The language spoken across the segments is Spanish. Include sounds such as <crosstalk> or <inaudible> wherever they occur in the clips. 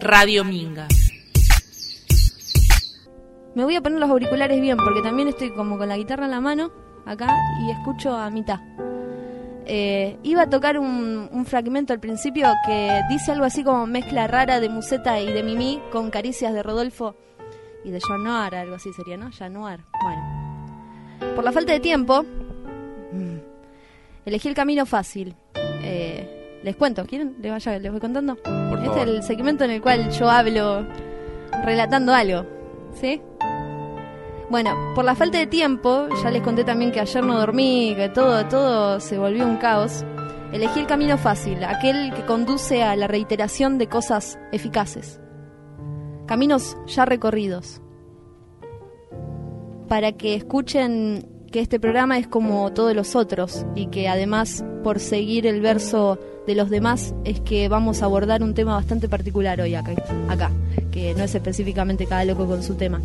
Radio Minga. Me voy a poner los auriculares bien porque también estoy como con la guitarra en la mano acá y escucho a mitad. Eh, iba a tocar un, un fragmento al principio que dice algo así como mezcla rara de Museta y de Mimi con caricias de Rodolfo y de Januar, algo así sería, ¿no? Januar. Bueno. Por la falta de tiempo, elegí el camino fácil. Eh, les cuento, ¿quieren? Les, vaya, les voy contando. este favor. es el segmento en el cual yo hablo relatando algo. ¿Sí? Bueno, por la falta de tiempo, ya les conté también que ayer no dormí, que todo, todo se volvió un caos. Elegí el camino fácil, aquel que conduce a la reiteración de cosas eficaces. Caminos ya recorridos. Para que escuchen que este programa es como todos los otros y que además por seguir el verso de los demás es que vamos a abordar un tema bastante particular hoy acá, acá que no es específicamente cada loco con su tema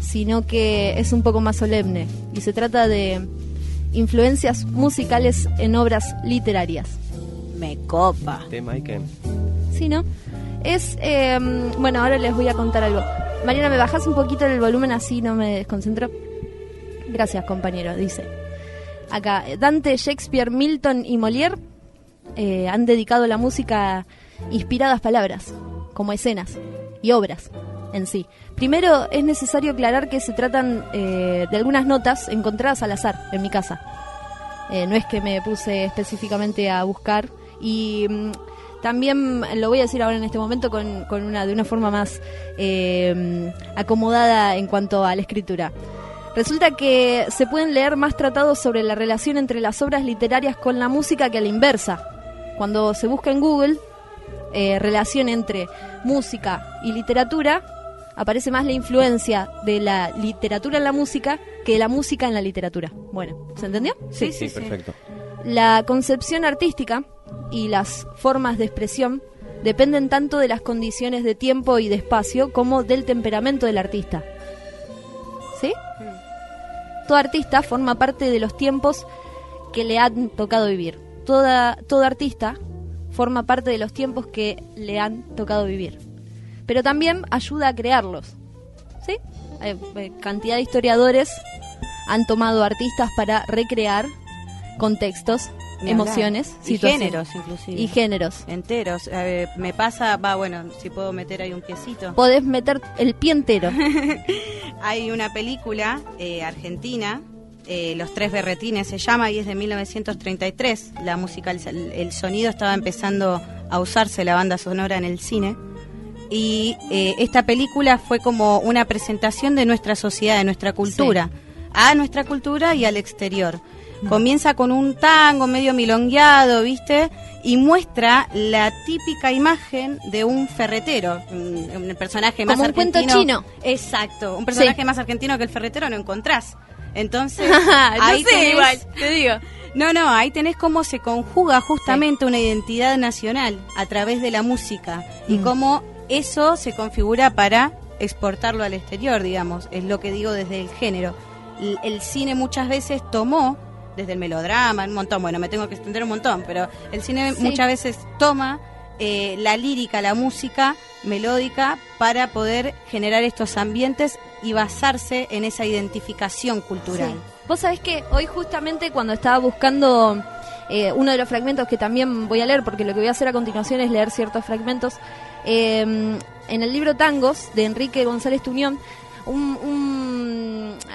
sino que es un poco más solemne y se trata de influencias musicales en obras literarias. Me copa. Tema y que. ¿Sí, no? Es, eh, bueno, ahora les voy a contar algo. Mariana, ¿me bajas un poquito el volumen así no me desconcentro? Gracias, compañero, dice. Acá, Dante, Shakespeare, Milton y Molière eh, han dedicado la música inspiradas palabras, como escenas y obras en sí. Primero es necesario aclarar que se tratan eh, de algunas notas encontradas al azar en mi casa. Eh, no es que me puse específicamente a buscar y mm, también lo voy a decir ahora en este momento con, con una de una forma más eh, acomodada en cuanto a la escritura. Resulta que se pueden leer más tratados sobre la relación entre las obras literarias con la música que a la inversa. Cuando se busca en Google eh, relación entre música y literatura, aparece más la influencia de la literatura en la música que de la música en la literatura. Bueno, ¿se entendió? Sí, perfecto. La concepción artística y las formas de expresión dependen tanto de las condiciones de tiempo y de espacio como del temperamento del artista. Todo artista forma parte de los tiempos que le han tocado vivir. Toda, todo artista forma parte de los tiempos que le han tocado vivir. Pero también ayuda a crearlos. ¿Sí? Hay, eh, cantidad de historiadores han tomado artistas para recrear contextos. Emociones, y géneros inclusive. Y géneros. enteros. Me pasa, va, bueno, si puedo meter ahí un piecito. Podés meter el pie entero. <laughs> Hay una película eh, argentina, eh, Los Tres Berretines se llama, y es de 1933. La música, el, el sonido estaba empezando a usarse, la banda sonora en el cine. Y eh, esta película fue como una presentación de nuestra sociedad, de nuestra cultura, a nuestra cultura y al exterior. Comienza con un tango medio milongueado, ¿viste? Y muestra la típica imagen de un ferretero, un, un personaje más Como un cuento chino. Exacto, un personaje Sí. más argentino que el ferretero no encontrás. Entonces, <laughs> no ahí sé, tenés- igual, te digo. No, no, ahí tenés cómo se conjuga justamente una identidad nacional a través de la música y Mm. cómo eso se configura para exportarlo al exterior, digamos, es lo que digo desde el género. El, el cine muchas veces tomó, desde el melodrama, un montón, bueno, me tengo que extender un montón, pero el cine Sí. muchas veces toma eh, la lírica, la música melódica para poder generar estos ambientes y basarse en esa identificación cultural. Sí. Vos sabés que hoy justamente cuando estaba buscando eh, uno de los fragmentos que también voy a leer, porque lo que voy a hacer a continuación es leer ciertos fragmentos, eh, en el libro Tangos de Enrique González Tuñón, un, un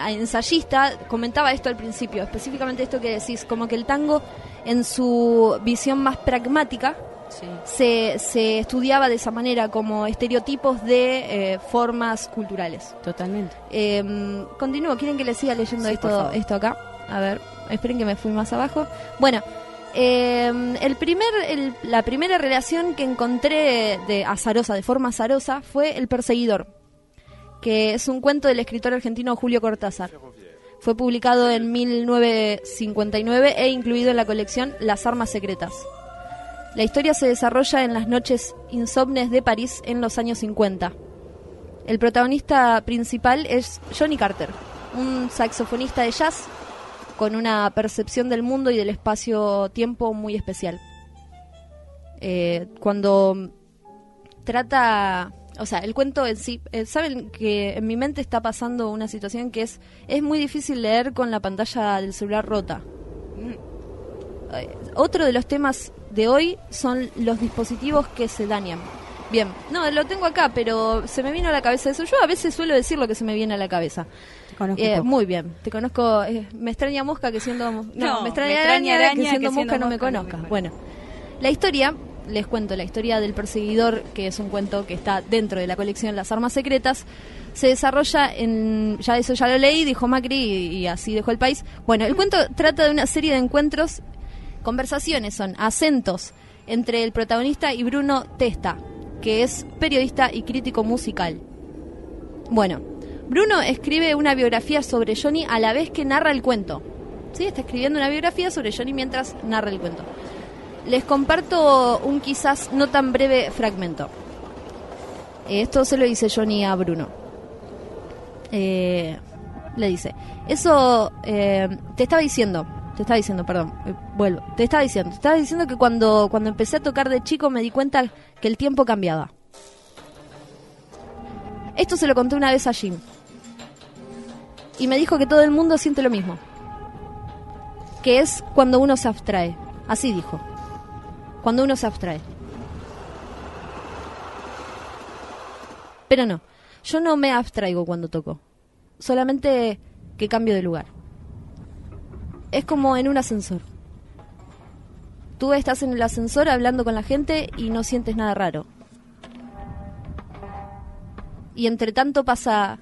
ensayista comentaba esto al principio, específicamente esto que decís, como que el tango en su visión más pragmática Sí. se, se estudiaba de esa manera como estereotipos de eh, formas culturales. Totalmente. Eh, continúo, ¿quieren que les siga leyendo Sí, esto, esto acá? A ver, esperen que me fui más abajo. Bueno, eh, el primer, el- la primera relación que encontré de azarosa, de forma azarosa, fue El Perseguidor, que es un cuento del escritor argentino Julio Cortázar. Fue publicado en 1959 e incluido en la colección Las Armas Secretas. La historia se desarrolla en las noches insomnes de París en los años 50. El protagonista principal es Johnny Carter, un saxofonista de jazz con una percepción del mundo y del espacio-tiempo muy especial. Eh, cuando trata, o sea, el cuento en sí, eh, saben que en mi mente está pasando una situación que es es muy difícil leer con la pantalla del celular rota. Eh, otro de los temas de hoy son los dispositivos que se dañan. Bien, no, lo tengo acá, pero se me vino a la cabeza eso. Yo a veces suelo decir lo que se me viene a la cabeza. Te conozco Eh, muy bien, te conozco. eh, me extraña mosca que siendo. No, No, me extraña, me extraña araña, araña que siendo que mosca no me mosca no me conozca. conozca. Bueno, la historia, les cuento, la historia del perseguidor, que es un cuento que está dentro de la colección Las Armas Secretas, se desarrolla en. Ya eso ya lo leí, dijo Macri, y, así dejó el país. Bueno, el cuento trata de una serie de encuentros, conversaciones, son acentos entre el protagonista y Bruno Testa, que es periodista y crítico musical. Bueno, Bruno escribe una biografía sobre Johnny a la vez que narra el cuento. ¿Sí? Está escribiendo una biografía sobre Johnny mientras narra el cuento. Les comparto un quizás no tan breve fragmento. Eh, Esto se lo dice Johnny a Bruno. Eh, le dice, eso eh, te estaba diciendo, te estaba diciendo, perdón, eh, vuelvo, te estaba diciendo, te estaba diciendo que cuando, cuando empecé a tocar de chico me di cuenta que el tiempo cambiaba. Esto se lo conté una vez a Jim. Y me dijo que todo el mundo siente lo mismo. Que es cuando uno se abstrae. Así dijo. Cuando uno se abstrae. Pero no. Yo no me abstraigo cuando toco. Solamente que cambio de lugar. Es como en un ascensor. Tú estás en el ascensor hablando con la gente y no sientes nada raro. Y entre tanto pasa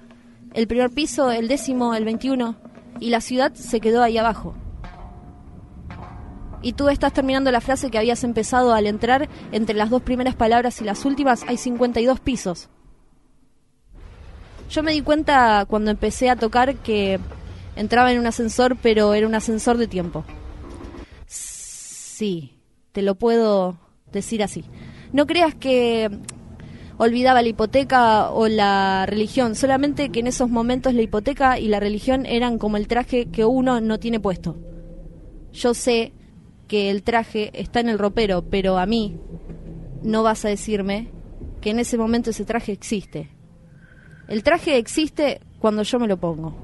el primer piso, el décimo, el 21 y la ciudad se quedó ahí abajo. Y tú estás terminando la frase que habías empezado al entrar entre las dos primeras palabras y las últimas hay 52 pisos. Yo me di cuenta cuando empecé a tocar que entraba en un ascensor, pero era un ascensor de tiempo. Sí, te lo puedo decir así. No creas que olvidaba la hipoteca o la religión, solamente que en esos momentos la hipoteca y la religión eran como el traje que uno no tiene puesto. Yo sé que el traje está en el ropero, pero a mí no vas a decirme que en ese momento ese traje existe. El traje existe cuando yo me lo pongo.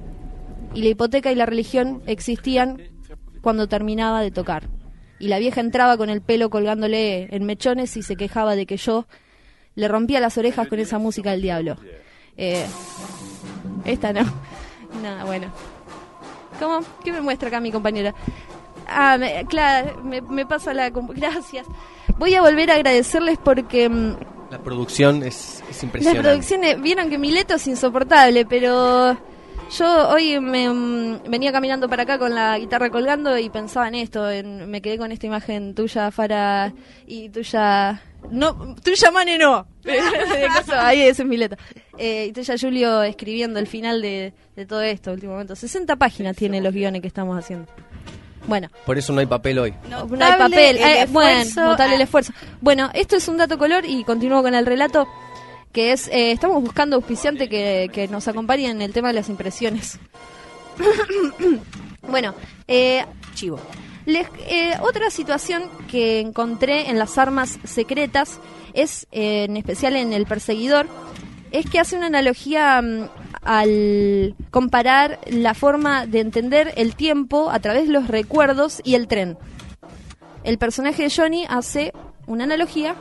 Y la hipoteca y la religión existían cuando terminaba de tocar. Y la vieja entraba con el pelo colgándole en mechones y se quejaba de que yo le rompía las orejas con esa música del diablo. Eh, esta no. <laughs> Nada, bueno. ¿Cómo? ¿Qué me muestra acá mi compañera? Ah, me- claro, me, me pasa la... Gracias. Voy a volver a agradecerles porque... mm, La producción es, es las impresionante. producciones, vieron que Mileto es insoportable, pero yo hoy me mm, venía caminando para acá con la guitarra colgando y pensaba en esto, en- me quedé con esta imagen tuya, Fara, y tuya... No, tuya, Mane, no. <laughs> Ahí ese es Mileto. Eh, y tuya, Julio, escribiendo el final de, de todo esto, último momento. 60 páginas tiene los guiones que estamos haciendo. Bueno, Por eso no hay papel hoy. no hay papel. el Eh, bueno, notable el esfuerzo. Bueno, esto es un dato color y continúo con el relato que es, eh, estamos buscando auspiciante que, que nos acompañe en el tema de las impresiones. <coughs> bueno, eh, Chivo. les- eh, otra situación que encontré en las armas secretas es, eh, en especial en el perseguidor, es que hace una analogía mm, al comparar la forma de entender el tiempo a través de los recuerdos y el tren. El personaje de Johnny hace una analogía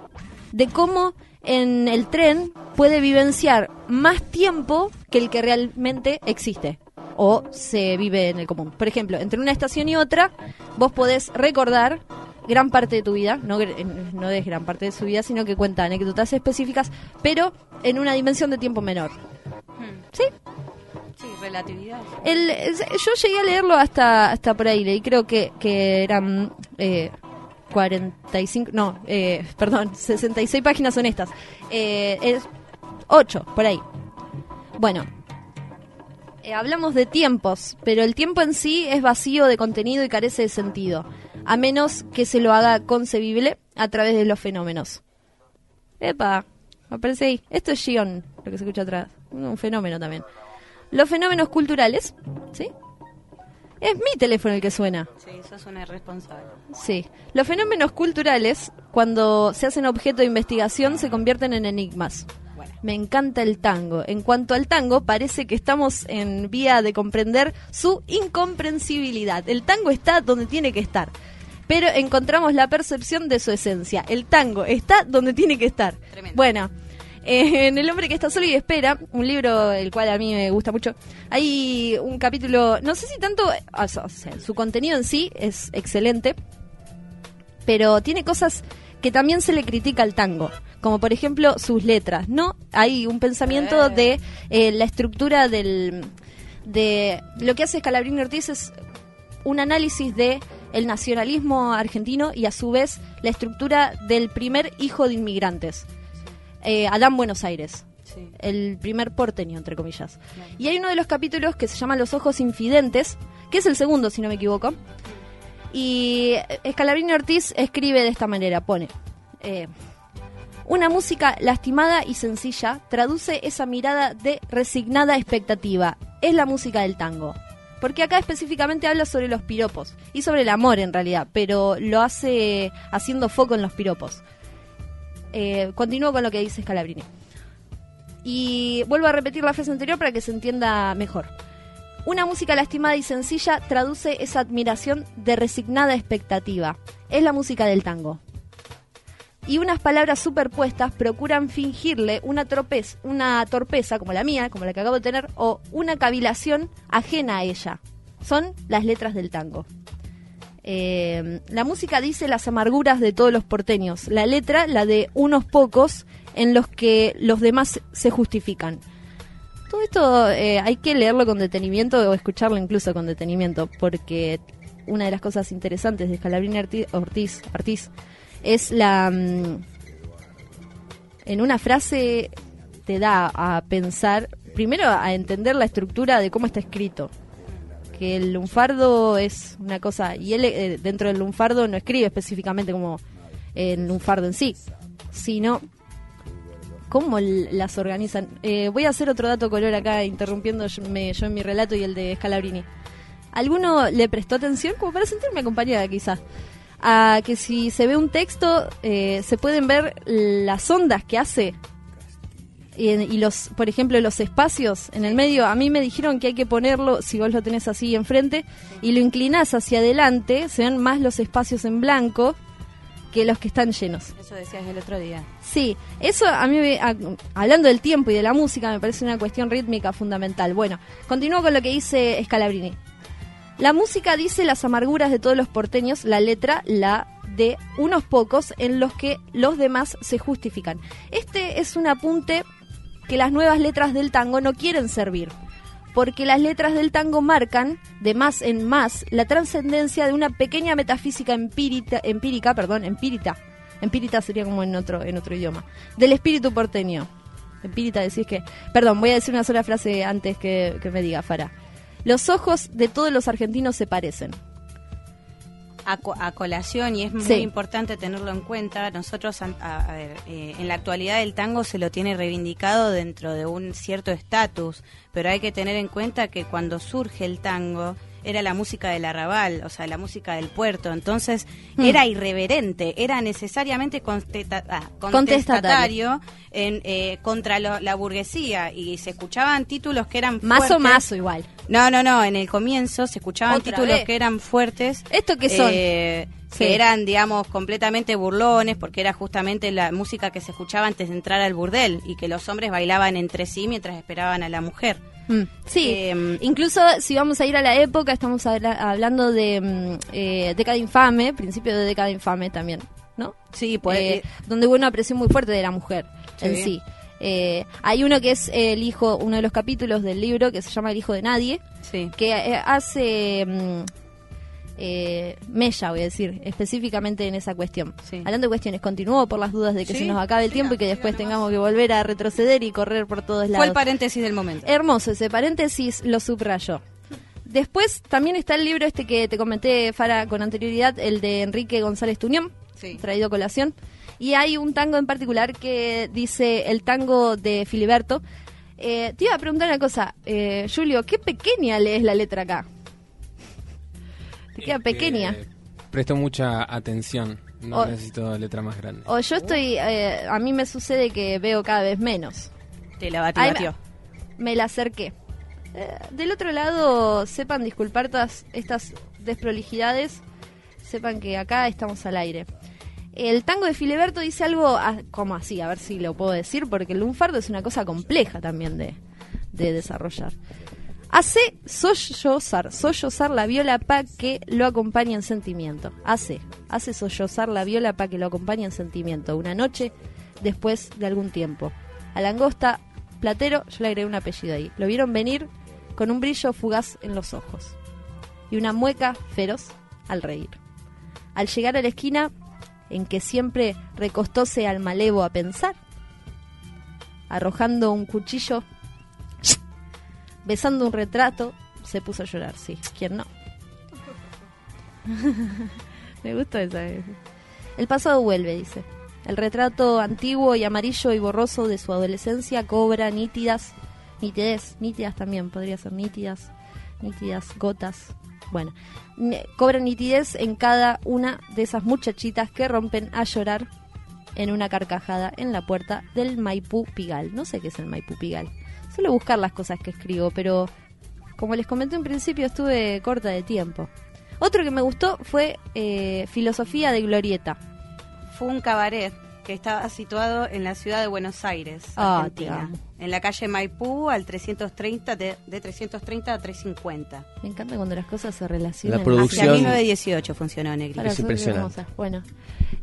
de cómo en el tren puede vivenciar más tiempo que el que realmente existe o se vive en el común. Por ejemplo, entre una estación y otra, vos podés recordar gran parte de tu vida, no, eh, no es gran parte de su vida, sino que cuenta anécdotas específicas, pero en una dimensión de tiempo menor. ¿Sí? Sí, relatividad. El, yo llegué a leerlo hasta hasta por ahí, leí creo que, que eran eh, 45, no, eh, <laughs> perdón, 66 páginas son estas. Eh, es 8, por ahí. Bueno, eh, hablamos de tiempos, pero el tiempo en sí es vacío de contenido y carece de sentido, a menos que se lo haga concebible a través de los fenómenos. Epa, aparece ahí. Esto es Gion, lo que se escucha atrás. Un fenómeno también. Los fenómenos culturales, ¿sí? Es mi teléfono el que suena. Sí, sos una irresponsable. Sí. Los fenómenos culturales, cuando se hacen objeto de investigación, se convierten en enigmas. Bueno. Me encanta el tango. En cuanto al tango, parece que estamos en vía de comprender su incomprensibilidad. El tango está donde tiene que estar. Pero encontramos la percepción de su esencia. El tango está donde tiene que estar. Tremendo. Bueno, eh, en El hombre que está solo y espera, un libro el cual a mí me gusta mucho, hay un capítulo, no sé si tanto, o sea, su contenido en sí es excelente, pero tiene cosas que también se le critica al tango, como por ejemplo sus letras, ¿no? Hay un pensamiento Eh. de eh, la estructura del de lo que hace Scalabrini Ortiz es un análisis de el nacionalismo argentino y a su vez la estructura del primer hijo de inmigrantes, eh, Adán Buenos Aires Sí. el primer porteño, entre comillas. Y hay uno de los capítulos que se llama Los Ojos Infidentes, que es el segundo, si no me equivoco. Y Escalabrini Ortiz escribe de esta manera, pone, eh, una música lastimada y sencilla traduce esa mirada de resignada expectativa. Es la música del tango. Porque acá específicamente habla sobre los piropos y sobre el amor en realidad, pero lo hace haciendo foco en los piropos. Eh, continúo con lo que dice Scalabrini. Y vuelvo a repetir la frase anterior para que se entienda mejor. Una música lastimada y sencilla traduce esa admiración de resignada expectativa. Es la música del tango. Y unas palabras superpuestas procuran fingirle una, tropez, una torpeza como la mía, como la que acabo de tener, o una cavilación ajena a ella. Son las letras del tango. Eh, la música dice las amarguras de todos los porteños, la letra la de unos pocos en los que los demás se justifican. Todo esto eh, hay que leerlo con detenimiento o escucharlo incluso con detenimiento, porque una de las cosas interesantes de Scalabrini Arti- Ortiz, Ortiz es la... mm, en una frase te da a pensar, primero a entender la estructura de cómo está escrito que el lunfardo es una cosa, y él eh, dentro del lunfardo no escribe específicamente como el lunfardo en sí, sino cómo las organizan. Eh, voy a hacer otro dato color acá, interrumpiendo me- yo en mi relato y el de Scalabrini. ¿Alguno le prestó atención, como para sentirme acompañada quizás? A que si se ve un texto, eh, se pueden ver las ondas que hace y, y los, por ejemplo, los espacios en el medio, a mí me dijeron que hay que ponerlo, si vos lo tenés así enfrente, y lo inclinás hacia adelante, se ven más los espacios en blanco que los que están llenos. Eso decías el otro día. Sí, eso a mí, me- a- hablando del tiempo y de la música, me parece una cuestión rítmica fundamental. Bueno, continúo con lo que dice Scalabrini. La música dice las amarguras de todos los porteños, la letra la de unos pocos en los que los demás se justifican. Este es un apunte que las nuevas letras del tango no quieren servir, porque las letras del tango marcan, de más en más, la trascendencia de una pequeña metafísica empírica, empírica, perdón, empírita, empírita sería como en otro, en otro idioma, del espíritu porteño. Empírita decís que, perdón, voy a decir una sola frase antes que, que me diga Fara. Los ojos de todos los argentinos se parecen. A, co- a colación, y es muy Sí. importante tenerlo en cuenta, nosotros, a, a ver, eh, en la actualidad el tango se lo tiene reivindicado dentro de un cierto estatus, pero hay que tener en cuenta que cuando surge el tango era la música del arrabal, o sea, la música del puerto, entonces Hmm. era irreverente, era necesariamente contesta- ah, Contestatario. contestatario en, eh, contra lo- la burguesía y se escuchaban títulos que eran fuertes. más o igual. No, no, no, en el comienzo se escuchaban Otra títulos vez. que eran fuertes. ¿Esto qué son? eh, Sí. Que eran, digamos, completamente burlones, porque era justamente la música que se escuchaba antes de entrar al burdel y que los hombres bailaban entre sí mientras esperaban a la mujer. Mm, Sí, Eh, incluso si vamos a ir a la época, estamos habla- hablando de mm, eh, década infame, principio de década infame también, ¿no? Sí, pues. Eh, eh, donde hubo una presión muy fuerte de la mujer en Sí. Eh, hay uno que es el hijo, uno de los capítulos del libro que se llama El hijo de nadie, sí. que eh, hace mm, eh, mella, voy a decir, específicamente en esa cuestión. Sí. Hablando de cuestiones, continúo por las dudas de que Sí, se nos acabe el tiempo y que después tengamos que volver a retroceder y correr por todos lados. Fue el paréntesis del momento. Hermoso ese paréntesis, lo subrayó. Después también está el libro este que te comenté, Fara, con anterioridad, el de Enrique González Tuñón, traído a colación. Y hay un tango en particular que dice el tango de Filiberto. Eh, te iba a preguntar una cosa, eh, Julio, ¿qué pequeña lees la letra acá? Te queda Eh, pequeña. eh, presto mucha atención. No O- necesito letra más grande. O yo estoy, eh, a mí me sucede que veo cada vez menos. Te la batió. Me la acerqué. Eh, del otro lado, sepan disculpar todas estas desprolijidades. Sepan que acá estamos al aire. El tango de Filiberto dice algo como así, a ver si lo puedo decir, porque el lunfardo es una cosa compleja también de, de desarrollar. Hace sollozar, sollozar la viola pa' que lo acompañe en sentimiento. Hace, hace sollozar la viola pa' que lo acompañe en sentimiento. Una noche después de algún tiempo. A Langosta, Platero, yo le agregué un apellido ahí. Lo vieron venir con un brillo fugaz en los ojos y una mueca feroz al reír. Al llegar a la esquina en que siempre recostóse al malevo a pensar, arrojando un cuchillo, besando un retrato, se puso a llorar, sí, ¿quién no? <laughs> Me gustó esa. El pasado vuelve, dice. El retrato antiguo y amarillo y borroso de su adolescencia cobra nítidas, nitidez, nítidas también, podría ser nítidas, nítidas gotas. Bueno, cobra nitidez en cada una de esas muchachitas que rompen a llorar en una carcajada en la puerta del Maipú Pigal. No sé qué es el Maipú Pigal. Suelo buscar las cosas que escribo, pero como les comenté en principio estuve corta de tiempo. Otro que me gustó fue eh, Filosofía de Glorieta. Fue un cabaret que estaba situado en la ciudad de Buenos Aires, Ah, Argentina. En la calle Maipú, al 330, de, de 330 a 350. Me encanta cuando las cosas se relacionan. La producción- Hacia 1918 funcionó Negri. Es impresionante. Bueno,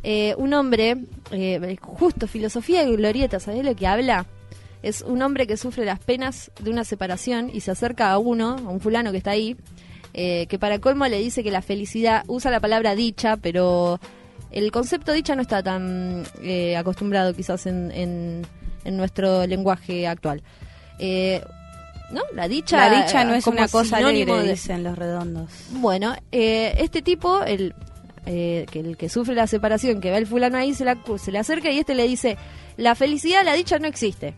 eh, un hombre, eh, justo filosofía de glorieta, ¿sabés lo que habla? Es un hombre que sufre las penas de una separación y se acerca a uno, a un fulano que está ahí, eh, que para colmo le dice que la felicidad usa la palabra dicha, pero el concepto dicha no está tan eh, acostumbrado quizás en, en- en nuestro lenguaje actual. Eh, ¿No? La dicha, La dicha no es como una cosa alegre, de- dicen los redondos. bueno, eh, este tipo, el, eh, que el que sufre la separación, que ve al fulano ahí, se, la, se le acerca y este le dice, la felicidad, la dicha no existe.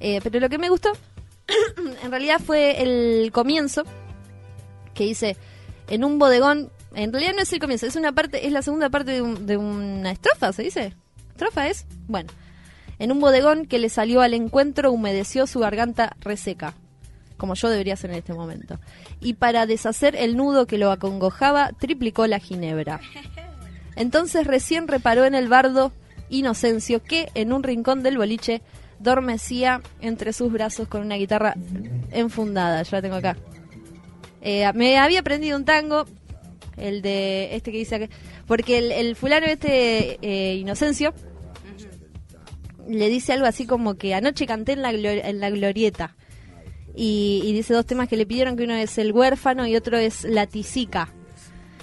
Eh, pero lo que me gustó, <coughs> en realidad fue el comienzo, que dice, en un bodegón, en realidad no es el comienzo, es una parte, es la segunda parte de, un- de una estrofa, ¿se dice? ¿Estrofa es? Bueno, en un bodegón que le salió al encuentro humedeció su garganta reseca, como yo debería hacer en este momento. Y para deshacer el nudo que lo acongojaba, triplicó la ginebra. <laughs> Entonces recién reparó en el bardo Inocencio que en un rincón del boliche dormecía entre sus brazos con una guitarra enfundada. Yo la tengo acá. Eh, me había aprendido un tango, el de este que dice acá, porque el, el fulano este eh, Inocencio le dice algo así como que anoche canté en la, en la glorieta. Y, y dice dos temas que le pidieron, que uno es el huérfano y otro es la tisica.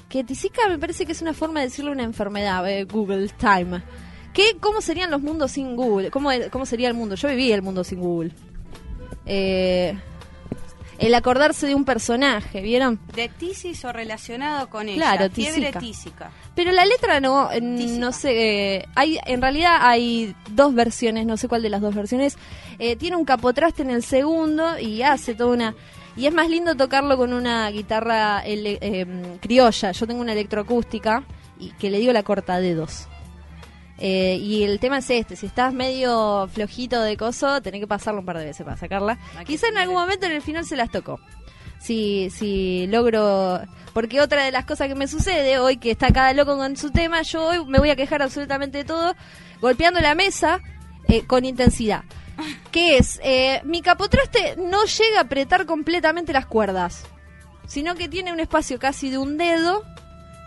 Que tisica me parece que es una forma de decirle una enfermedad, eh, Google Time. ¿Qué, ¿Cómo serían los mundos sin Google? ¿Cómo, ¿Cómo sería el mundo? Yo viví el mundo sin Google. Eh, el acordarse de un personaje, ¿vieron? De tisis o relacionado con ella. Claro, Fiebre tísica. tísica. Pero la letra no, eh, Tísica. no sé, eh, hay, en realidad hay dos versiones, no sé cuál de las dos versiones. Eh, tiene un capotraste en el segundo y hace toda una... Y es más lindo tocarlo con una guitarra ele- eh, criolla. Yo tengo una electroacústica y que le digo la corta dedos. Eh, y el tema es este, si estás medio flojito de coso, tenés que pasarlo un par de veces para sacarla. Hay que Quizá en algún momento en el final se las tocó. Si, si logro... Porque otra de las cosas que me sucede hoy, que está cada loco con su tema, yo hoy me voy a quejar absolutamente de todo, golpeando la mesa eh, con intensidad. <laughs> Que es, eh, mi capotraste no llega a apretar completamente las cuerdas, sino que tiene un espacio casi de un dedo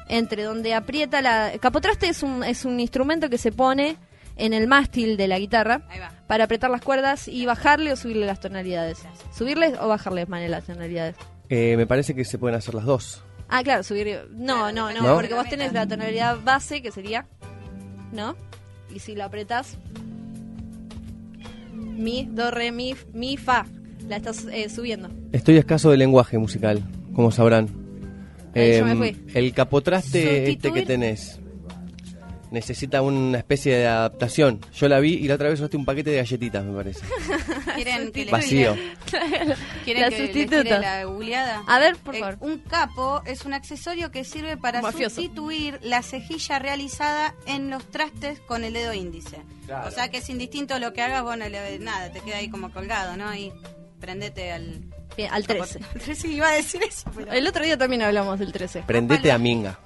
entre donde aprieta la... Capotraste es un, es un instrumento que se pone en el mástil de la guitarra para apretar las cuerdas y bajarle o subirle las tonalidades. Subirle o bajarle más las tonalidades. Eh, me parece que se pueden hacer las dos. Ah, claro, subir. No, no, no, ¿No? porque vos tenés la tonalidad base, que sería. ¿No? Y si lo apretás. Mi, do, re, mi, mi, fa. La estás eh, subiendo. Estoy escaso de lenguaje musical, como sabrán. Ahí yo me fui. el capotraste este que tenés. necesita una especie de adaptación. Yo la vi y la otra vez usaste un paquete de galletitas, me parece. <laughs> ¿Quieren que Vacío. <laughs> ¿Quieren La que sustituta. la googleada? A ver, por Eh, favor. un capo es un accesorio que sirve para Mafioso. sustituir la cejilla realizada en los trastes con el dedo índice. Claro. O sea que es indistinto lo que hagas, vos no le nada, te queda ahí como colgado, ¿no? Y prendete al... Bien, al 13. Sí, <laughs> iba a decir eso, pero... El otro día también hablamos del 13. Prendete a Minga.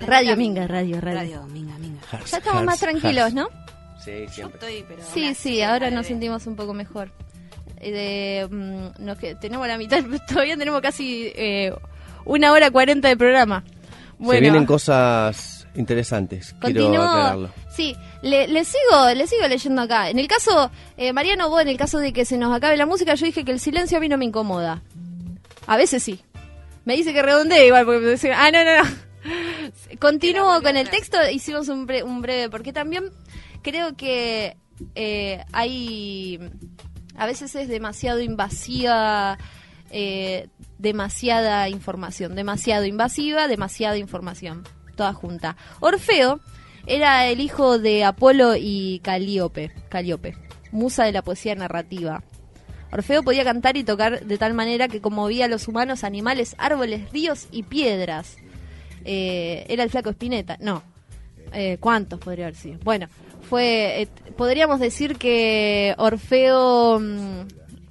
Radio a- Minga, radio, radio. Radio, minga, minga. Hars, Ya estamos más tranquilos, hars. ¿no? Sí, Yo siempre. estoy, pero... Sí, sí, ahora nos sentimos un poco mejor. Eh, de, mm, nos tenemos la mitad, <laughs> todavía tenemos casi eh, una hora cuarenta de programa. Se vienen cosas interesantes, quiero aclararlo. Sí, le, le sigo, le sigo leyendo acá. En el caso, eh, Mariano, vos en el caso de que se nos acabe la música, yo dije que el silencio a mí no me incomoda. A veces sí. Me dice que redondee igual, porque me dice, ah, no, no, no. <laughs> Continúo con el texto, hicimos un, bre- un breve, porque también creo que eh, hay, a veces es demasiado invasiva, eh, demasiada información, demasiado invasiva, demasiada información, toda junta. Orfeo era el hijo de Apolo y Calíope, Calíope, musa de la poesía narrativa. Orfeo podía cantar y tocar de tal manera que conmovía a los humanos, animales, árboles, ríos y piedras. Eh, era el flaco Espineta, no. Eh, ¿Cuántos podría haber sido? Bueno, fue, eh, podríamos decir que Orfeo mm,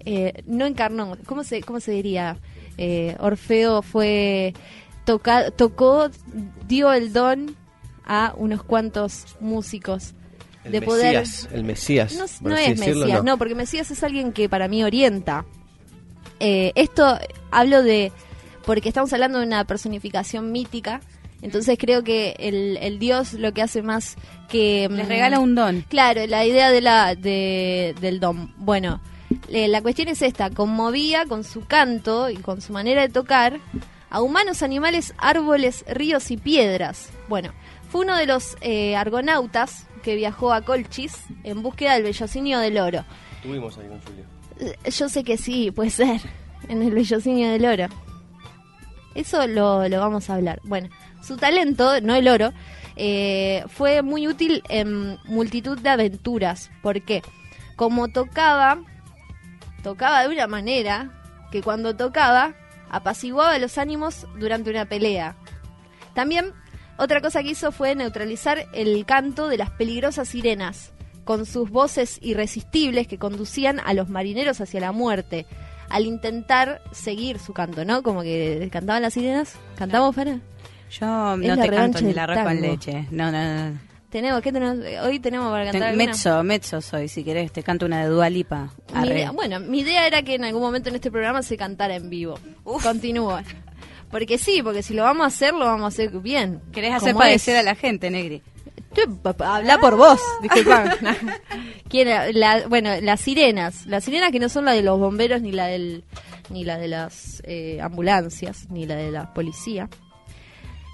eh, no encarnó, ¿cómo se, cómo se diría? Orfeo fue, toca, tocó, dio el don a unos cuantos músicos El de poder... Mesías, el Mesías. No, no es decirlo, Mesías, no. porque Mesías es alguien que para mí orienta. Eh, esto hablo de, porque estamos hablando de una personificación mítica, entonces creo que el, el Dios lo que hace más que... Les mm, regala un don. Claro, la idea de la, de, del don. Bueno, eh, la cuestión es esta, conmovía con su canto y con su manera de tocar a humanos, animales, árboles, ríos y piedras. Bueno, fue uno de los eh, argonautas que viajó a Colchis en búsqueda del vellocinio del oro. Tuvimos ahí con Julio. Eh, Yo sé que sí, puede ser, <laughs> en el vellocinio del oro. Eso lo, lo vamos a hablar. Bueno, su talento, no el oro, eh, fue muy útil en multitud de aventuras. ¿Por qué? Como tocaba, tocaba de una manera que cuando tocaba apaciguaba los ánimos durante una pelea. También otra cosa que hizo fue neutralizar el canto de las peligrosas sirenas, con sus voces irresistibles que conducían a los marineros hacia la muerte, al intentar seguir su canto, ¿no? Como que cantaban las sirenas. ¿Cantamos, Fara? Yo no te canto ni la arroz con leche. No, no, no. Tenemos, ¿qué tenemos? Hoy tenemos para cantar Ten- mezzo, mezzo soy, si querés, te canto una de Dualipa. Bueno, mi idea era que en algún momento en este programa se cantara en vivo. Continúa. Porque sí, porque si lo vamos a hacer, lo vamos a hacer bien. Querés hacer padecer es. a la gente, Negri. Habla por vos, disculpa. <laughs> ¿Quién era? La- bueno, las sirenas. Las sirenas que no son la de los bomberos, ni la del ni la de las eh, ambulancias, ni la de la policía.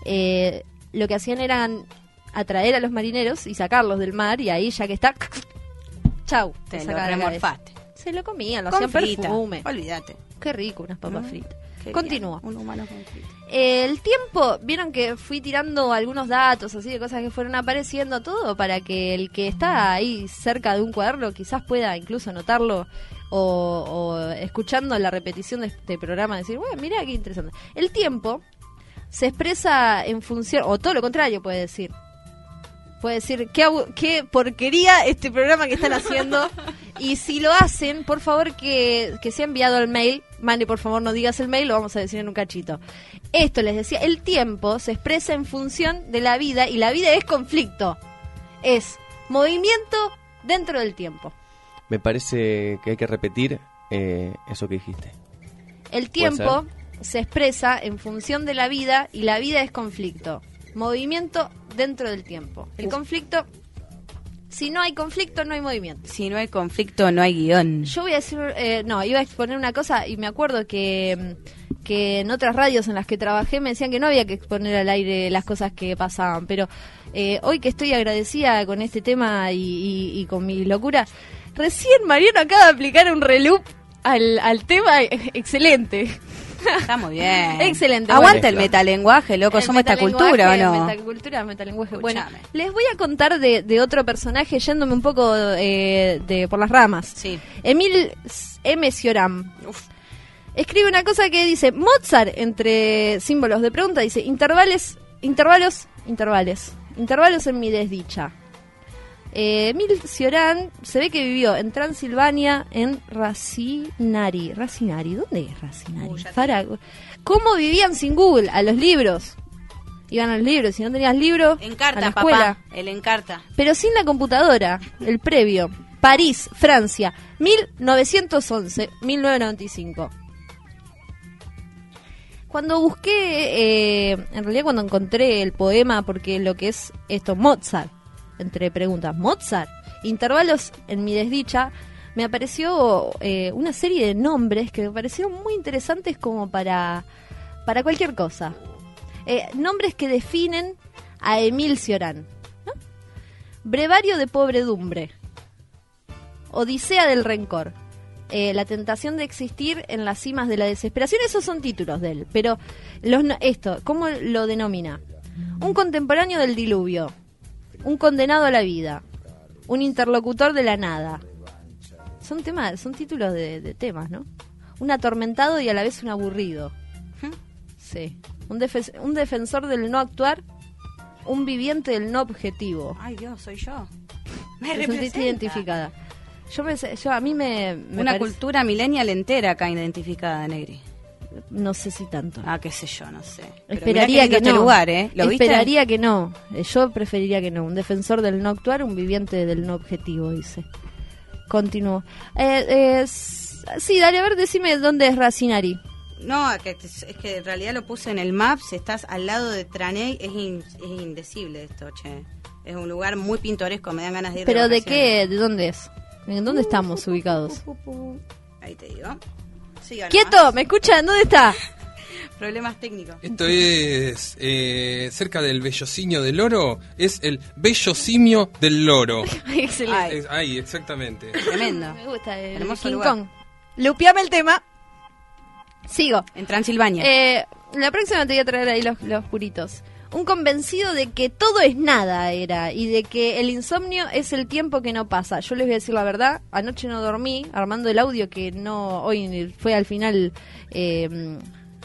Eh, lo que hacían eran atraer a los marineros y sacarlos del mar, y ahí ya que está... <clears throat> Chau. Te lo remorfaste. Se lo comían, lo Con hacían frita. perfume. Olvídate. Qué rico, unas papas Mm, fritas. Continúo. bien, Un humano con frita. El tiempo, vieron que fui tirando algunos datos así de cosas que fueron apareciendo todo para que el que está ahí cerca de un cuaderno quizás pueda incluso anotarlo o, o escuchando la repetición de este programa decir, bueno, mira qué interesante. El tiempo se expresa en función, o todo lo contrario puede decir. Puede decir, qué, qué porquería este programa que están haciendo. y si lo hacen, por favor que, que sea enviado al mail. Mane, por favor, no digas el mail, lo vamos a decir en un cachito. Esto les decía, el tiempo se expresa en función de la vida y la vida es conflicto. Es movimiento dentro del tiempo. Me parece que hay que repetir eh, eso que dijiste. El tiempo se expresa en función de la vida y la vida es conflicto. Movimiento dentro del tiempo. El conflicto, si no hay conflicto, no hay movimiento. Si no hay conflicto, no hay guion. Yo voy a decir, eh, no, iba a exponer una cosa y me acuerdo que, que en otras radios en las que trabajé me decían que no había que exponer al aire las cosas que pasaban, pero eh, hoy que estoy agradecida con este tema y, y- y con mi locura, recién Mariano acaba de aplicar un reloop al, al tema, eh, excelente. Está muy bien. Excelente, Aguante bueno. el metalenguaje, loco. El Somos esta cultura, ¿o no? Metacultura, metalenguaje. Bueno, Escuchame. les voy a contar de, de otro personaje yéndome un poco eh, de por las ramas. Sí. Emil M. Cioran. Escribe una cosa que dice Mozart entre símbolos de pregunta dice intervales, intervalos, intervales, intervalos en mi desdicha. Eh, Emil Cioran se ve que vivió en Transilvania en Racinari. Racinari, ¿dónde es Racinari? Uy, Para- ¿Cómo vivían sin Google? A los libros. Iban a los libros, si no tenías libro, a Encarta, la escuela papá. El encarta. pero sin la computadora, el previo. París, Francia, 1911-1995. Cuando busqué, eh, en realidad cuando encontré el poema, porque lo que es esto, Mozart, entre preguntas, Mozart, intervalos en mi desdicha, me apareció eh, una serie de nombres que me parecieron muy interesantes como para, para cualquier cosa. Eh, nombres que definen a Emil Cioran. Brevario de pobredumbre. Odisea del rencor. Eh, la tentación de existir en las cimas de la desesperación. Esos son títulos de él. Pero los, esto, ¿cómo lo denomina? Un contemporáneo del diluvio. Un condenado a la vida. Un interlocutor de la nada. Son temas, son títulos de, de temas, ¿no? Un atormentado y a la vez un aburrido. Sí. Un, un defensor del no actuar. Un viviente del no objetivo. Ay, Dios, soy yo. Me representa. identificada. Yo, me, yo a mí me, me Una parece- cultura millennial entera acá identificada, Negri. No sé si tanto. Ah, qué sé yo, no sé. Pero mirá Esperaría que no. lugar, ¿eh? ¿Lo viste? Esperaría que no. Eh, Yo preferiría que no. Un defensor del no actuar, un viviente del no objetivo, dice. Continúo. Eh, eh, sí, dale, a ver, decime dónde es Racinari. No, es que en realidad lo puse en el map. Si estás al lado de Traney, es, in- es indecible esto, che. Es un lugar muy pintoresco, me dan ganas de ir ¿Pero de vacaciones. qué? ¿De dónde es? ¿En dónde estamos ubicados? Ahí te digo. ¡Quieto! ¿Me escuchan? ¿Dónde está? <laughs> Problemas técnicos. Esto es eh, cerca del bellocinio del loro. <laughs> Es el bellosimio del loro. Excelente. Es- ahí, exactamente. Tremendo. Me gusta el Hermoso King lugar. Kong. Lupiame el tema. Sigo. En Transilvania. Eh, la próxima te voy a traer ahí los, los puritos. Un convencido de que todo es nada era y de que el insomnio es el tiempo que no pasa. Yo les voy a decir la verdad, anoche no dormí armando el audio que no hoy fue al final eh,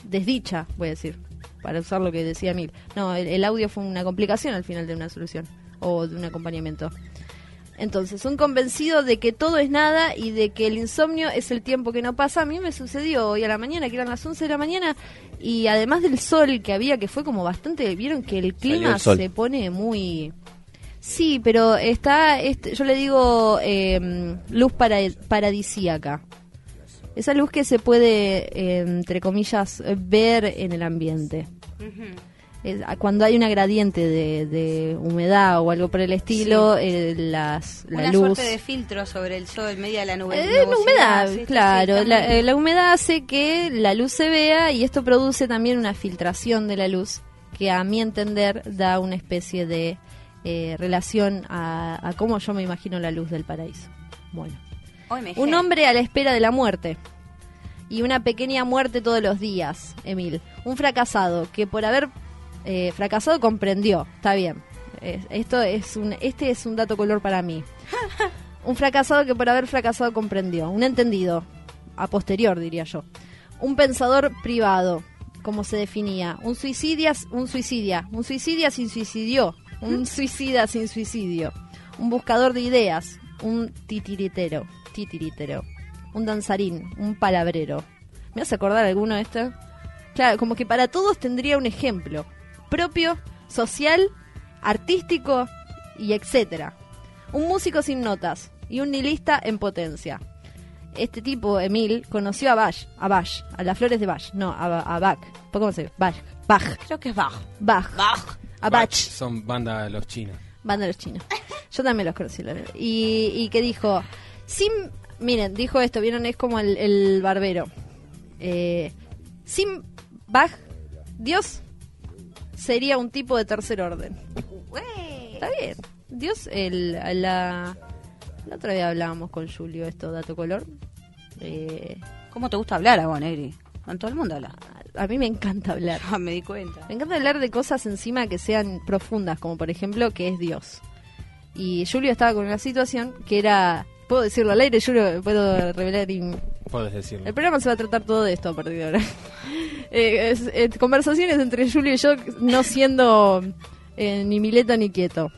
desdicha, voy a decir, para usar lo que decía Mil. No, el, el audio fue una complicación al final de una solución o de un acompañamiento. Entonces, un convencido de que todo es nada y de que el insomnio es el tiempo que no pasa. A mí me sucedió hoy a la mañana, que eran las 11 de la mañana, y además del sol que había, que fue como bastante. Vieron que el clima el se pone muy. Sí, pero está. Este, yo le digo eh, luz para, paradisíaca. Esa luz que se puede, eh, entre comillas, ver en el ambiente. Es- a- cuando hay una gradiente de, de humedad o algo por el estilo, eh, las, la Una luz... suerte de filtro sobre el sol, media de la nube. Eh, la humedad, sí, sí, claro. sí, la, eh, la humedad hace que la luz se vea y esto produce también una filtración de la luz que a mi entender da una especie de eh, relación a, a cómo yo me imagino la luz del paraíso. Bueno. OMG. Un hombre a la espera de la muerte. Y una pequeña muerte todos los días, Emil. Un fracasado que por haber eh, fracasado comprendió. Está bien. Es- esto es un, este es un dato color para mí. <laughs> Un fracasado que por haber fracasado comprendió. Un entendido. A posterior, diría yo. Un pensador privado, como se definía. Un suicidia, un suicidia. Un suicidia sin suicidio. Un suicida sin suicidio. Un buscador de ideas. Un titiritero. Titiritero. Un danzarín. Un palabrero. ¿Me hace acordar alguno de estos? Claro, como que para todos tendría un ejemplo propio, social, artístico y etcétera. Un músico sin notas y un nihilista en potencia. Este tipo, Emil, conoció a Bach, a Bach, a las flores de Bach, no, a, a Bach. ¿Cómo se dice? Bach, Bach, Creo que es bajo. Bach, Bach. a Bach. Son banda de los chinos. Banda de los chinos. Yo también los conocí. Y, y que dijo, sin, miren, dijo esto, vieron, es como el, el barbero. Eh, sin Bach, Dios sería un tipo de tercer orden. Está bien. Dios, el, la, la otra vez hablábamos con Julio esto, dato color. Eh, ¿Cómo te gusta hablar a vos, Negri? Con todo el mundo habla. A mí me encanta hablar. Ah, me di cuenta. Me encanta hablar de cosas encima que sean profundas, como por ejemplo que es Dios. Y Julio estaba con una situación que era... ¿Puedo decirlo al aire? Julio, ¿puedo revelar? Puedes decirlo. El programa se va a tratar todo de esto a partir de ahora. <laughs> Eh, es- eh, conversaciones entre Julio y yo no siendo eh, ni Mileto ni quieto,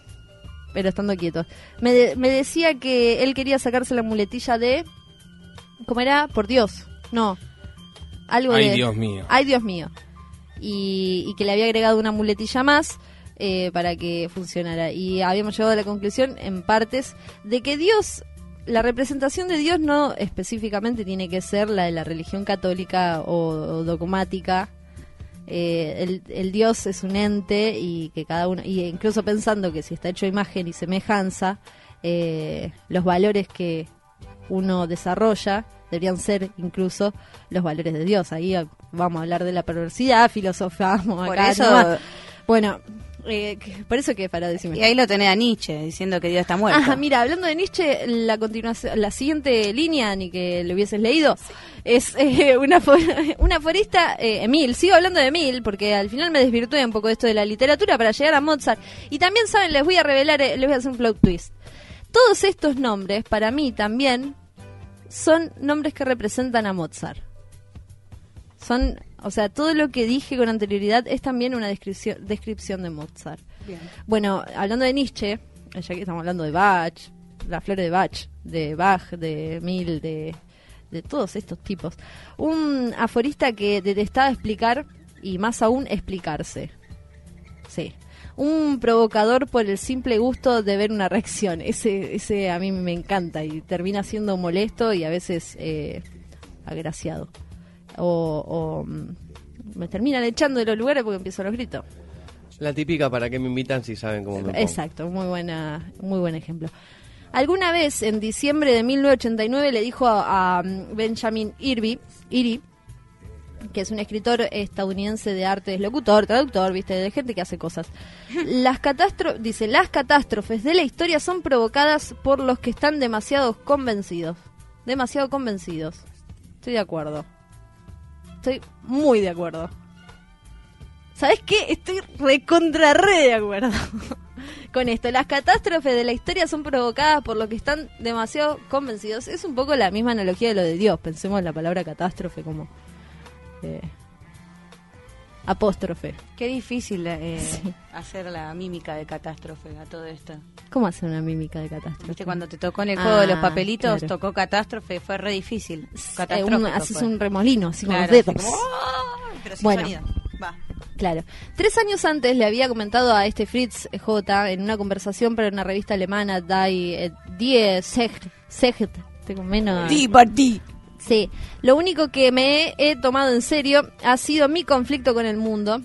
pero estando quieto. Me, de- me decía que él quería sacarse la muletilla de... ¿Cómo era? Por Dios. No. Algo Ay, de... Dios mío. Ay, Dios mío. Y, y que le había agregado una muletilla más eh, para que funcionara. Y habíamos llegado a la conclusión, en partes, de que Dios, la representación de Dios no específicamente tiene que ser la de la religión católica o, o dogmática. Eh, el, el Dios es un ente y que cada uno, y incluso pensando que si está hecho imagen y semejanza, eh, los valores que uno desarrolla deberían ser incluso los valores de Dios. Ahí vamos a hablar de la perversidad, filosofamos Por acá eso- nomás. Bueno, eh, por eso que para decirme. Y ahí lo tenés a Nietzsche diciendo que Dios está muerto. Ajá, mira, hablando de Nietzsche, la continuación, la siguiente línea, ni que lo hubieses leído, es eh, una, fo- <laughs> una aforista, eh, Emil, sigo hablando de Emil, porque al final me desvirtué un poco de esto de la literatura para llegar a Mozart. Y también, ¿saben? Les voy a revelar, eh, les voy a hacer un plot twist. Todos estos nombres, para mí también, son nombres que representan a Mozart. Son, o sea, todo lo que dije con anterioridad es también una descripción, descripción de Mozart. Bueno, hablando de Nietzsche, ya que estamos hablando de Bach, la flor de Bach, de Bach, de Mill, de, de todos estos tipos. Un aforista que detestaba explicar y más aún explicarse. Sí. Un provocador por el simple gusto de ver una reacción. <laughs> Ese, ese a mí me encanta y termina siendo molesto y a veces eh, agraciado. O, o, mm, me terminan echando de los lugares porque empiezo los gritos. La típica para que me invitan si saben cómo me pongo. Exacto, muy buena, muy buen ejemplo. Alguna vez en diciembre de 1989 le dijo a, a Benjamin Irby, Iri, que es un escritor estadounidense de arte, es locutor, traductor, viste, de gente que hace cosas. <laughs> Las catástrofes, dice, las catástrofes de la historia son provocadas por los que están demasiado convencidos. Demasiado convencidos. Estoy de acuerdo. Estoy muy de acuerdo. ¿Sabes qué? Estoy recontra re de acuerdo <laughs> con esto. Las catástrofes de la historia son provocadas por los que están demasiado convencidos. Es un poco la misma analogía de lo de Dios. Pensemos en la palabra catástrofe como eh, apóstrofe. Qué difícil eh, <laughs> Sí. hacer la mímica de catástrofe a todo esto. ¿Cómo hacer una mímica de catástrofe? Viste, cuando te tocó en el juego de los Ah, papelitos, claro. tocó catástrofe, fue re difícil. Eh, un- haces un remolino así con Claro, los dedos. como, ¡ah! Pero sin Bueno. sonido. Va. Claro. Tres años antes le había comentado a este Fritz J en una conversación para una revista alemana, Die, eh, Die Secht, Secht, tengo menos... Sí, lo único que me he tomado en serio ha sido mi conflicto con el mundo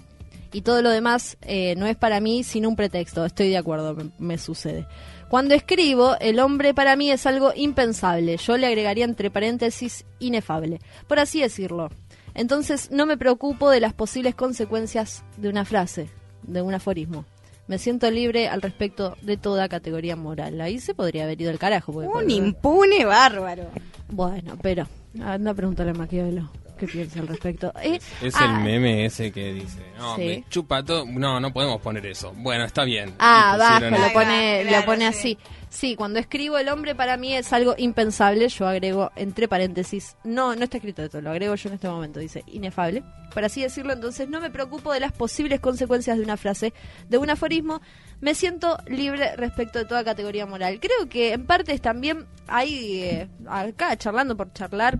y todo lo demás eh, no es para mí sino un pretexto, estoy de acuerdo, me, me sucede. Cuando escribo, el hombre para mí es algo impensable, yo le agregaría entre paréntesis inefable, por así decirlo. Entonces no me preocupo de las posibles consecuencias de una frase, de un aforismo. Me siento libre al respecto de toda categoría moral. Ahí se podría haber ido el carajo. Un impune bárbaro. bueno, pero anda a preguntarle a Maquiavelo qué piensa al respecto. Eh, Es ah, el meme ese que dice, no, Sí. me chupa todo. No, no podemos poner eso. Bueno, está bien. Ah, Y bajo, pusieron lo pone, claro, lo pone sí. así. Sí, cuando escribo el hombre para mí es algo impensable, yo agrego entre paréntesis, no, no está escrito esto, lo agrego yo en este momento, dice inefable. Por así decirlo, entonces no me preocupo de las posibles consecuencias de una frase, de un aforismo, me siento libre respecto de toda categoría moral. Creo que en partes también hay, eh, acá charlando por charlar,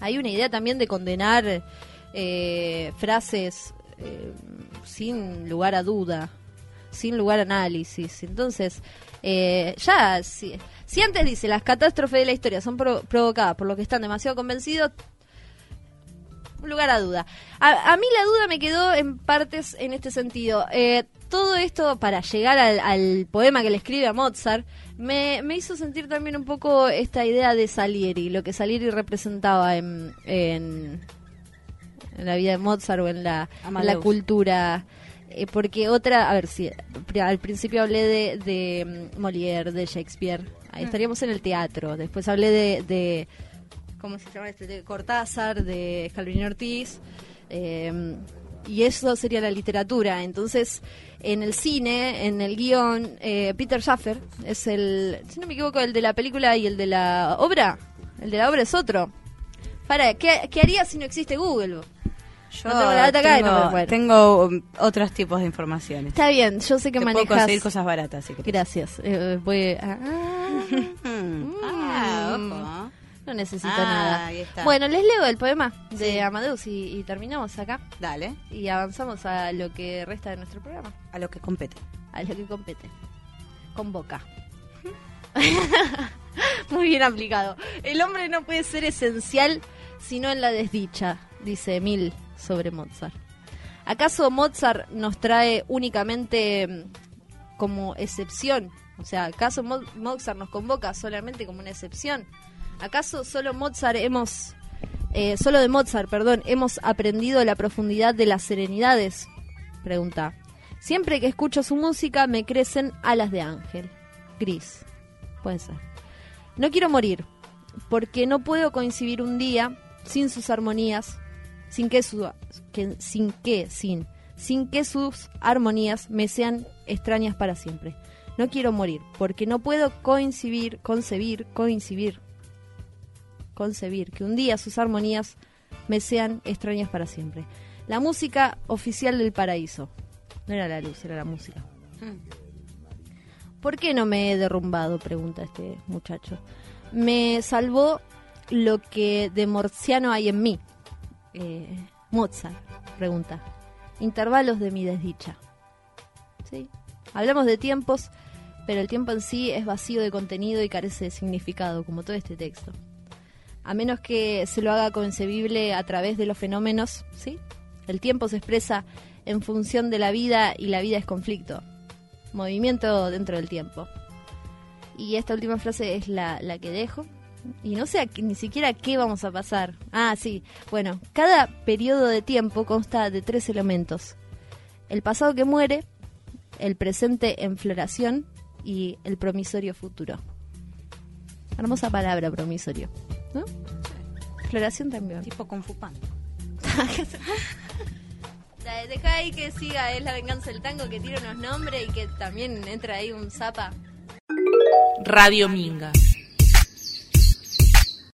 hay una idea también de condenar eh, frases eh, sin lugar a duda, sin lugar a análisis. Entonces, eh, ya, si, si antes dice las catástrofes de la historia son pro- provocadas por los que están demasiado convencidos, lugar a duda. A, a mí la duda me quedó en partes en este sentido. Eh, todo esto para llegar al, al poema que le escribe a Mozart me, me hizo sentir también un poco esta idea de Salieri, lo que Salieri representaba en, en, en la vida de Mozart o en la, en la cultura. Eh, porque otra, a ver si al principio hablé de, de mm, Molière, de Shakespeare, ahí estaríamos en el teatro. Después hablé de, de ¿cómo se llama este? De Cortázar, de Scalvini Ortiz. eh, y eso sería la literatura. Entonces, en el cine, en el guion, eh, Peter Schaffer es el, si no me equivoco, el de la película y el de la obra. El de la obra es otro. Para, ¿qué, qué haría si no existe Google? Yo No tengo la data acá y no me tengo, tengo, um, otros tipos de informaciones. Está bien, yo sé que Te puedo manejas... conseguir cosas baratas, si. Gracias. Eh, voy a- ah. <laughs> Ah, ojo. <laughs> no necesito Ah, nada. ahí está. Bueno, les leo el poema de Sí. Amadeus y, y terminamos acá. Dale, Y avanzamos a lo que resta de nuestro programa. a lo que compete. A lo que compete. Convoca. <laughs> Muy bien aplicado. El hombre no puede ser esencial sino en la desdicha, dice Emil sobre Mozart. ¿Acaso Mozart nos trae únicamente mm, como excepción? O sea, ¿acaso Mo- Mozart nos convoca solamente como una excepción? ¿Acaso solo Mozart hemos, eh, solo de Mozart, perdón, hemos aprendido la profundidad de las serenidades? Pregunta. Siempre que escucho su música me crecen alas de ángel. Gris. Puede ser. No quiero morir, porque no puedo coincidir un día sin sus armonías, sin que, su, que- sin que, sin, sin que sus armonías me sean extrañas para siempre. No quiero morir, porque no puedo coincidir, concebir, coincidir, concebir que un día sus armonías me sean extrañas para siempre. La música oficial del paraíso. No era la luz, era la música. ¿Por qué no me he derrumbado? Pregunta este muchacho. Me salvó lo que de morciano hay en mí. Eh, Mozart, pregunta. Intervalos de mi desdicha. ¿Sí? Hablamos de tiempos, pero el tiempo en sí es vacío de contenido y carece de significado, como todo este texto. A menos que se lo haga concebible a través de los fenómenos, ¿sí? El tiempo se expresa en función de la vida y la vida es conflicto. Movimiento dentro del tiempo. Y esta última frase es la, que dejo. Y no sé ni siquiera qué vamos a pasar. Ah, sí. Bueno, cada periodo de tiempo consta de tres elementos. El pasado que muere, el presente en floración y el promisorio futuro. Hermosa palabra, promisorio. ¿No? Floración también. Tipo Kung Fu Panda. <laughs> La- Deja ahí que siga, es la venganza del tango que tira unos nombres y que también entra ahí un zapa. Radio Minga.